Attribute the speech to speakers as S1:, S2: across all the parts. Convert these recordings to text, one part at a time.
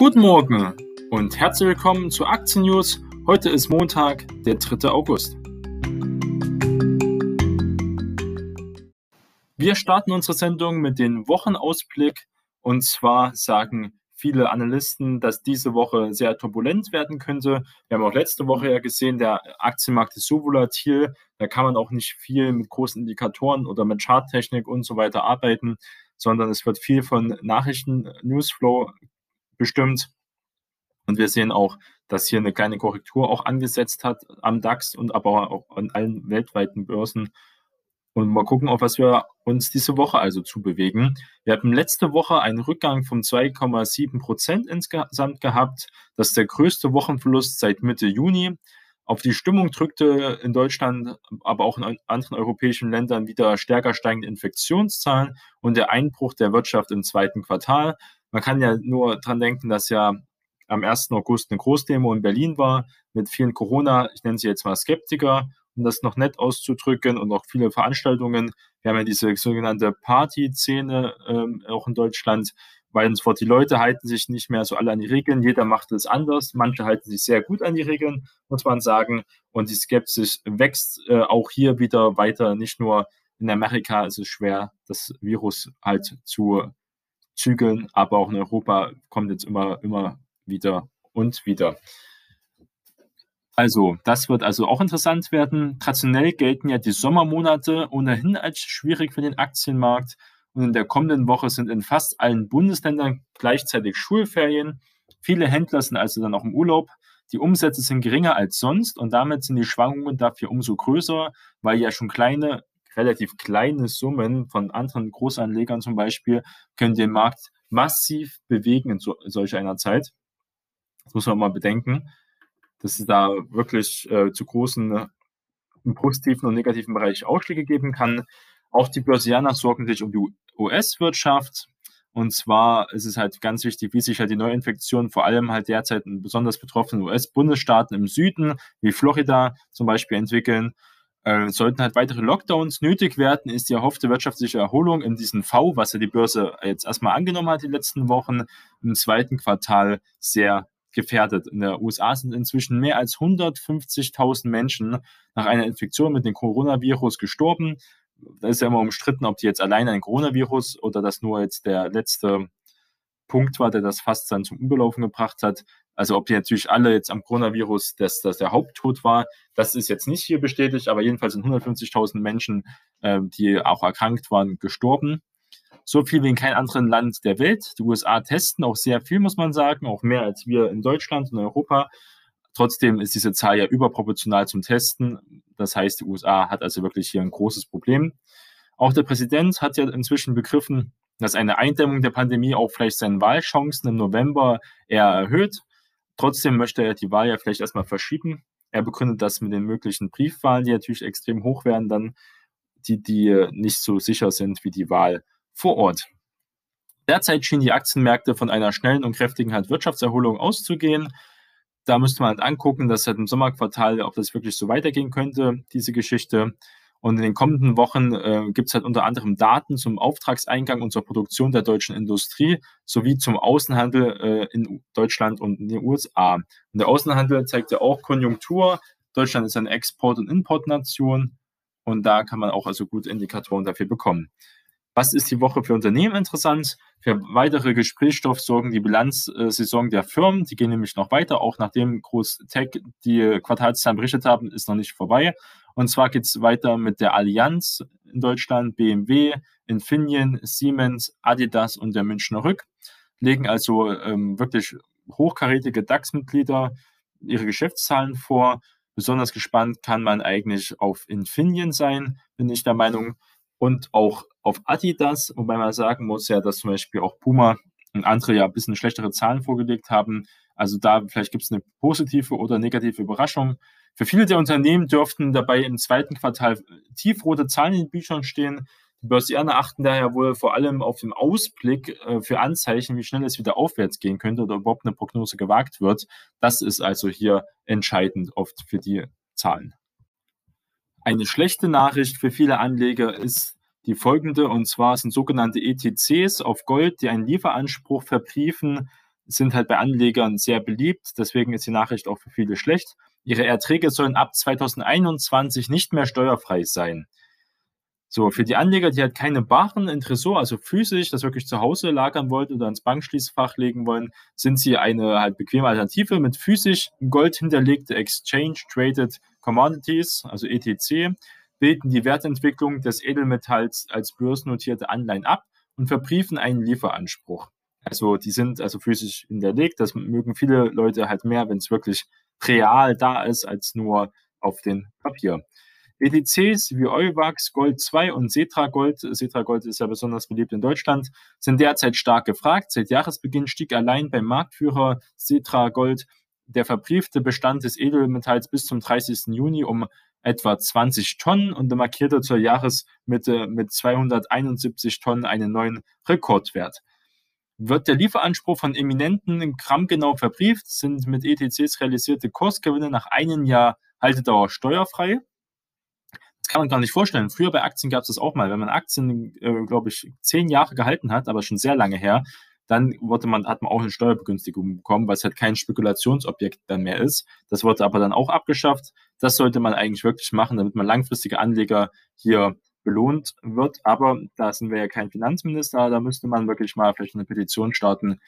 S1: Guten Morgen und herzlich willkommen zu Aktien News. Heute ist Montag, der 3. August. Wir starten unsere Sendung mit dem Wochenausblick und zwar sagen viele Analysten, dass diese Woche sehr turbulent werden könnte. Wir haben auch letzte Woche ja gesehen, der Aktienmarkt ist so volatil, da kann man auch nicht viel mit großen Indikatoren oder mit Charttechnik und so weiter arbeiten, sondern es wird viel von Nachrichten, Newsflow bestimmt. Und wir sehen auch, dass hier eine kleine Korrektur auch angesetzt hat am DAX und aber auch an allen weltweiten Börsen. Und mal gucken, auf was wir uns diese Woche also zubewegen. Wir hatten letzte Woche einen Rückgang von 2,7 Prozent insgesamt gehabt. Das ist der größte Wochenverlust seit Mitte Juni. Auf die Stimmung drückte in Deutschland, aber auch in anderen europäischen Ländern wieder stärker steigende Infektionszahlen und der Einbruch der Wirtschaft im zweiten Quartal. Man kann ja nur dran denken, dass ja am 1. August eine Großdemo in Berlin war mit vielen Corona, ich nenne sie jetzt mal Skeptiker, um das noch nett auszudrücken und auch viele Veranstaltungen. Wir haben ja diese sogenannte Party-Szene ähm, auch in Deutschland, weil uns vor die Leute halten sich nicht mehr so alle an die Regeln. Jeder macht es anders. Manche halten sich sehr gut an die Regeln, muss man sagen. Und die Skepsis wächst äh, auch hier wieder weiter. Nicht nur in Amerika ist es schwer, das Virus halt zu zügeln, aber auch in Europa kommt jetzt immer, immer wieder und wieder. Also, das wird also auch interessant werden. Traditionell gelten ja die Sommermonate ohnehin als schwierig für den Aktienmarkt. Und in der kommenden Woche sind in fast allen Bundesländern gleichzeitig Schulferien. Viele Händler sind also dann auch im Urlaub. Die Umsätze sind geringer als sonst und damit sind die Schwankungen dafür umso größer, weil ja schon kleine, relativ kleine Summen von anderen Großanlegern zum Beispiel können den Markt massiv bewegen in so, solch einer Zeit. Das muss man mal bedenken, dass es da wirklich äh, zu großen äh, im positiven und negativen Bereich Ausschläge geben kann. Auch die Börsianer sorgen sich um die US-Wirtschaft. Und zwar ist es halt ganz wichtig, wie sich halt die Neuinfektionen vor allem halt derzeit in besonders betroffenen US-Bundesstaaten im Süden, wie Florida zum Beispiel, entwickeln. Äh, sollten halt weitere Lockdowns nötig werden, ist die erhoffte wirtschaftliche Erholung in diesem V, was ja die Börse jetzt erstmal angenommen hat die letzten Wochen, im zweiten Quartal sehr gefährdet. In der USA sind inzwischen mehr als 150.000 Menschen nach einer Infektion mit dem Coronavirus gestorben. Da ist ja immer umstritten, ob die jetzt alleine ein Coronavirus oder das nur jetzt der letzte Punkt war, der das fast dann zum Überlaufen gebracht hat. Also ob die natürlich alle jetzt am Coronavirus, dass das der Haupttod war, das ist jetzt nicht hier bestätigt, aber jedenfalls sind 150.000 Menschen, äh, die auch erkrankt waren, gestorben so viel wie in keinem anderen Land der Welt. Die USA testen auch sehr viel, muss man sagen, auch mehr als wir in Deutschland und Europa. Trotzdem ist diese Zahl ja überproportional zum Testen. Das heißt, die USA hat also wirklich hier ein großes Problem. Auch der Präsident hat ja inzwischen begriffen, dass eine Eindämmung der Pandemie auch vielleicht seine Wahlchancen im November eher erhöht. Trotzdem möchte er die Wahl ja vielleicht erstmal verschieben. Er begründet das mit den möglichen Briefwahlen, die natürlich extrem hoch werden, dann die, die nicht so sicher sind wie die Wahl vor Ort. Derzeit schienen die Aktienmärkte von einer schnellen und kräftigen halt Wirtschaftserholung auszugehen. Da müsste man halt angucken, dass halt im Sommerquartal, ob das wirklich so weitergehen könnte, diese Geschichte. Und in den kommenden Wochen äh, gibt es halt unter anderem Daten zum Auftragseingang und zur Produktion der deutschen Industrie sowie zum Außenhandel äh, in Deutschland und in den USA. Und der Außenhandel zeigt ja auch Konjunktur. Deutschland ist eine Export- und Importnation und da kann man auch also gute Indikatoren dafür bekommen. Was ist die Woche für Unternehmen interessant? Für weitere Gesprächsstoff sorgen die Bilanzsaison der Firmen. Die gehen nämlich noch weiter, auch nachdem Groß Tech die Quartalszahlen berichtet haben, ist noch nicht vorbei. Und zwar geht es weiter mit der Allianz in Deutschland, BMW, Infineon, Siemens, Adidas und der Münchner Rück. Legen also ähm, wirklich hochkarätige DAX-Mitglieder ihre Geschäftszahlen vor. Besonders gespannt kann man eigentlich auf Infineon sein, bin ich der Meinung und auch auf Adidas, wobei man sagen muss ja, dass zum Beispiel auch Puma und andere ja ein bisschen schlechtere Zahlen vorgelegt haben. Also da vielleicht gibt es eine positive oder negative Überraschung. Für viele der Unternehmen dürften dabei im zweiten Quartal tiefrote Zahlen in den Büchern stehen. Die Börsianer achten daher wohl vor allem auf den Ausblick äh, für Anzeichen, wie schnell es wieder aufwärts gehen könnte oder überhaupt eine Prognose gewagt wird. Das ist also hier entscheidend oft für die Zahlen. Eine schlechte Nachricht für viele Anleger ist die folgende, und zwar sind sogenannte ETCs auf Gold, die einen Lieferanspruch verbriefen, sind halt bei Anlegern sehr beliebt. Deswegen ist die Nachricht auch für viele schlecht. Ihre Erträge sollen ab 2021 nicht mehr steuerfrei sein. So, für die Anleger, die halt keine Waren in Tresor, also physisch, das wirklich zu Hause lagern wollen oder ins Bankschließfach legen wollen, sind sie eine halt bequeme Alternative mit physisch Gold hinterlegte Exchange Traded Commodities, also ETC, bilden die Wertentwicklung des Edelmetalls als börsennotierte Anleihen ab und verbriefen einen Lieferanspruch. Also die sind also physisch hinterlegt. Das mögen viele Leute halt mehr, wenn es wirklich real da ist, als nur auf dem Papier. ETCs wie Euwax, Gold 2 und Cetra Gold, Cetra Gold ist ja besonders beliebt in Deutschland, sind derzeit stark gefragt. Seit Jahresbeginn stieg allein beim Marktführer Cetra Gold der verbriefte Bestand des Edelmetalls bis zum 30. Juni um etwa 20 Tonnen und markierte zur Jahresmitte mit 271 Tonnen einen neuen Rekordwert. Wird der Lieferanspruch von Eminenten grammgenau verbrieft, sind mit ETCs realisierte Kursgewinne nach einem Jahr Haltedauer steuerfrei. Das kann man gar nicht vorstellen. Früher bei Aktien gab es das auch mal. Wenn man Aktien, äh, glaube ich, zehn Jahre gehalten hat, aber schon sehr lange her, dann wurde man, hat man auch eine Steuerbegünstigung bekommen, weil es halt kein Spekulationsobjekt dann mehr ist. Das wurde aber dann auch abgeschafft. Das sollte man eigentlich wirklich machen, damit man langfristige Anleger hier belohnt wird. Aber da sind wir ja kein Finanzminister, da müsste man wirklich mal vielleicht eine Petition starten,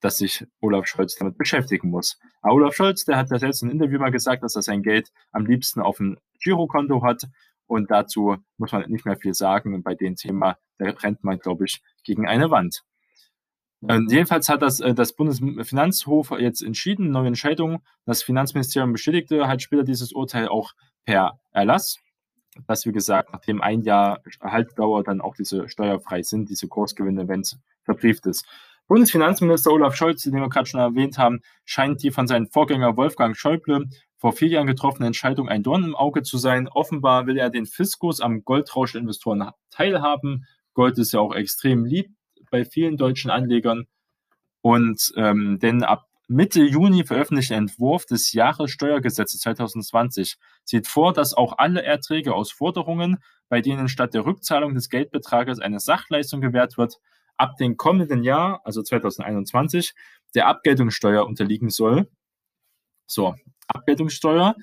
S1: dass sich Olaf Scholz damit beschäftigen muss. Aber Olaf Scholz, der hat ja selbst in einem Interview mal gesagt, dass er sein Geld am liebsten auf dem Girokonto hat. Und dazu muss man nicht mehr viel sagen. Und bei dem Thema, da rennt man, glaube ich, gegen eine Wand. Ähm, jedenfalls hat das, äh, das Bundesfinanzhof jetzt entschieden, neue Entscheidung. Das Finanzministerium bestätigte halt später dieses Urteil auch per Erlass, dass, wie gesagt, nachdem ein Jahr Haltdauer dann auch diese steuerfrei sind, diese Kursgewinne, wenn es verbrieft ist. Bundesfinanzminister Olaf Scholz, den wir gerade schon erwähnt haben, scheint die von seinem Vorgänger Wolfgang Schäuble vor vier Jahren getroffene Entscheidung ein Dorn im Auge zu sein. Offenbar will er den Fiskus am Goldrausch der Investoren teilhaben. Gold ist ja auch extrem lieb bei vielen deutschen Anlegern. Und ähm, denn ab Mitte Juni veröffentlichte Entwurf des Jahressteuergesetzes 2020 sieht vor, dass auch alle Erträge aus Forderungen, bei denen statt der Rückzahlung des Geldbetrages eine Sachleistung gewährt wird, ab dem kommenden Jahr, also 2021, der Abgeltungssteuer unterliegen soll. So, Abgeltungssteuer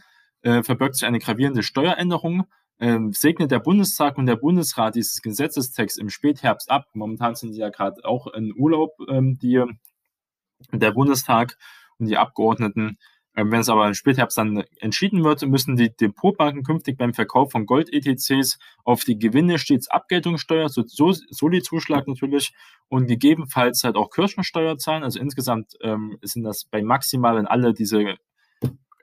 S1: äh, verbirgt sich eine gravierende Steueränderung, ähm, segnet der Bundestag und der Bundesrat dieses Gesetzestext im Spätherbst ab. Momentan sind sie ja gerade auch in Urlaub, ähm, die, der Bundestag und die Abgeordneten. Ähm, wenn es aber im Spätherbst dann entschieden wird, müssen die Depotbanken künftig beim Verkauf von Gold-ETCs auf die Gewinne stets Abgeltungssteuer, so, so Soli-Zuschlag natürlich und gegebenenfalls halt auch Kirchensteuer zahlen. Also insgesamt ähm, sind das bei maximal, wenn alle diese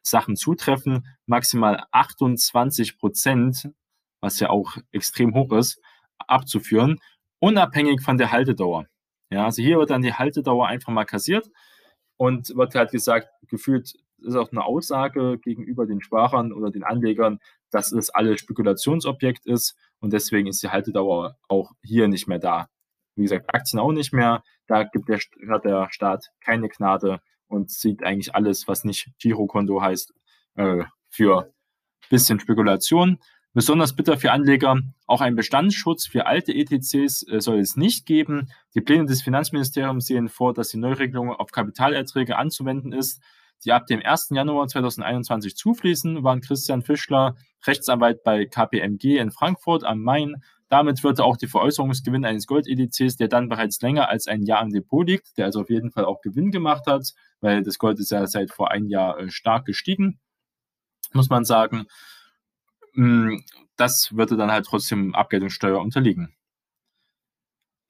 S1: Sachen zutreffen, maximal 28 Prozent, was ja auch extrem hoch ist, abzuführen, unabhängig von der Haltedauer. Ja, also hier wird dann die Haltedauer einfach mal kassiert und wird halt gesagt, gefühlt ist auch eine Aussage gegenüber den Sparern oder den Anlegern, dass es alles Spekulationsobjekt ist und deswegen ist die Haltedauer auch hier nicht mehr da. Wie gesagt, Aktien auch nicht mehr. Da gibt der, hat der Staat keine Gnade und sieht eigentlich alles, was nicht Girokonto heißt, äh, für bisschen Spekulation. Besonders bitter für Anleger, auch ein Bestandsschutz für alte ETCs äh, soll es nicht geben. Die Pläne des Finanzministeriums sehen vor, dass die Neuregelung auf Kapitalerträge anzuwenden ist, die ab dem 1. Januar 2021 zufließen, waren Christian Fischler, Rechtsanwalt bei KPMG in Frankfurt am Main, damit wird auch die Veräußerungsgewinn eines Gold-EDCs, der dann bereits länger als ein Jahr im Depot liegt, der also auf jeden Fall auch Gewinn gemacht hat, weil das Gold ist ja seit vor einem Jahr äh, stark gestiegen, muss man sagen. Mm, das würde dann halt trotzdem Abgeltungssteuer unterliegen.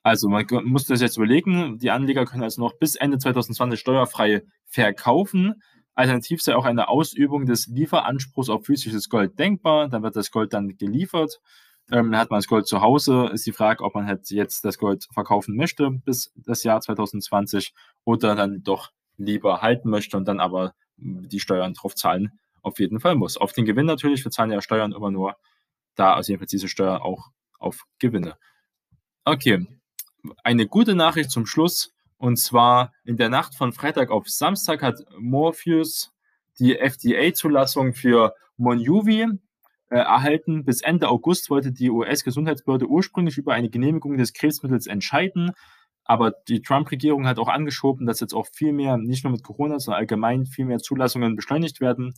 S1: Also man muss das jetzt überlegen, die Anleger können also noch bis Ende 2020 steuerfrei verkaufen. Alternativ sei auch eine Ausübung des Lieferanspruchs auf physisches Gold denkbar. Dann wird das Gold dann geliefert ähm, hat man das Gold zu Hause. Ist die Frage, ob man halt jetzt das Gold verkaufen möchte bis das Jahr 2020 oder dann doch lieber halten möchte und dann aber die Steuern drauf zahlen auf jeden Fall muss. Auf den Gewinn natürlich, wir zahlen ja Steuern immer nur da, also jedenfalls diese Steuer auch auf Gewinne. Okay, eine gute Nachricht zum Schluss. Und zwar in der Nacht von Freitag auf Samstag hat Morpheus die FDA-Zulassung für Monjuvi, äh, erhalten. Bis Ende August wollte die US-Gesundheitsbehörde ursprünglich über eine Genehmigung des Krebsmittels entscheiden. Aber die Trump-Regierung hat auch angeschoben, dass jetzt auch viel mehr, nicht nur mit Corona, sondern allgemein viel mehr Zulassungen beschleunigt werden.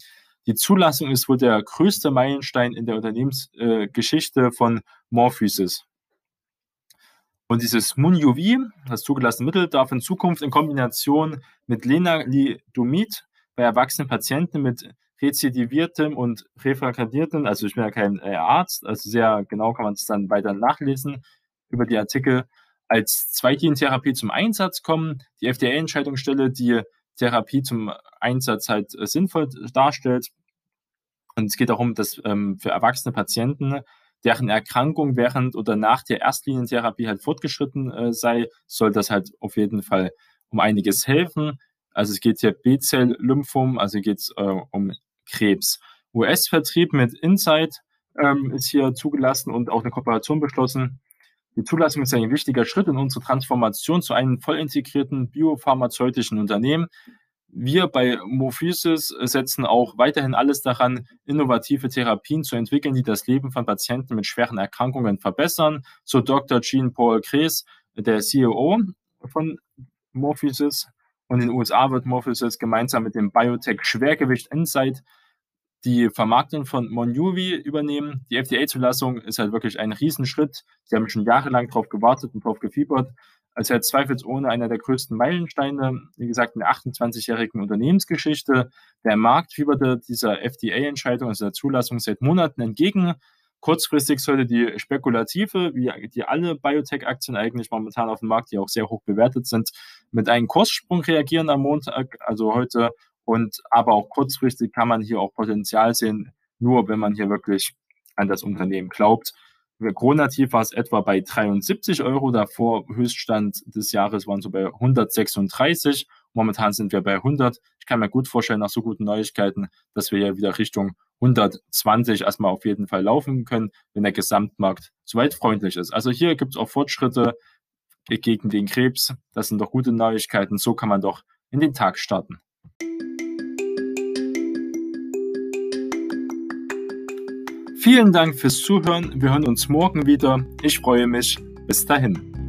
S1: Die Zulassung ist wohl der größte Meilenstein in der Unternehmensgeschichte äh, von Morphysis. Und dieses Munjuvi, das zugelassene Mittel, darf in Zukunft in Kombination mit Lenalidomid bei erwachsenen Patienten mit rezidiviertem und refraktiertem, also ich bin ja kein äh, Arzt, also sehr genau kann man es dann weiter nachlesen über die Artikel, als Zweitgentherapie zum Einsatz kommen. Die FDA-Entscheidungsstelle, die Therapie zum Einsatz halt äh, sinnvoll darstellt. Und es geht darum, dass ähm, für erwachsene Patienten, deren Erkrankung während oder nach der Erstlinientherapie halt fortgeschritten äh, sei, soll das halt auf jeden Fall um einiges helfen. Also es geht hier B-Zell-Lymphom, also geht es äh, um Krebs. US-Vertrieb mit Insight ähm, ist hier zugelassen und auch eine Kooperation beschlossen. Die Zulassung ist ein wichtiger Schritt in unserer Transformation zu einem voll integrierten biopharmazeutischen Unternehmen. Wir bei Morphysis setzen auch weiterhin alles daran, innovative Therapien zu entwickeln, die das Leben von Patienten mit schweren Erkrankungen verbessern. So Dr. Jean-Paul Krees, der CEO von Morphysis. Und in den USA wird Morphysis gemeinsam mit dem Biotech Schwergewicht Insight die Vermarktung von Monjuvi übernehmen. Die FDA-Zulassung ist halt wirklich ein Riesenschritt. Sie haben schon jahrelang darauf gewartet und darauf gefiebert. Also halt zweifelsohne einer der größten Meilensteine, wie gesagt, in der 28-jährigen Unternehmensgeschichte. Der Markt fieberte dieser FDA-Entscheidung, also der Zulassung, seit Monaten entgegen. Kurzfristig sollte die spekulative, wie die alle Biotech-Aktien eigentlich momentan auf dem Markt, die auch sehr hoch bewertet sind, mit einem Kurssprung reagieren am Montag, also heute und aber auch kurzfristig kann man hier auch Potenzial sehen, nur wenn man hier wirklich an das Unternehmen glaubt. Kronativ war es etwa bei 73 Euro, davor Höchststand des Jahres waren so bei 136. Momentan sind wir bei 100. Ich kann mir gut vorstellen, nach so guten Neuigkeiten, dass wir hier wieder Richtung 120 erstmal auf jeden Fall laufen können, wenn der Gesamtmarkt soweit freundlich ist. Also hier gibt es auch Fortschritte gegen den Krebs. Das sind doch gute Neuigkeiten. So kann man doch in den Tag starten. Vielen Dank fürs Zuhören. Wir hören uns morgen wieder. Ich freue mich. Bis dahin.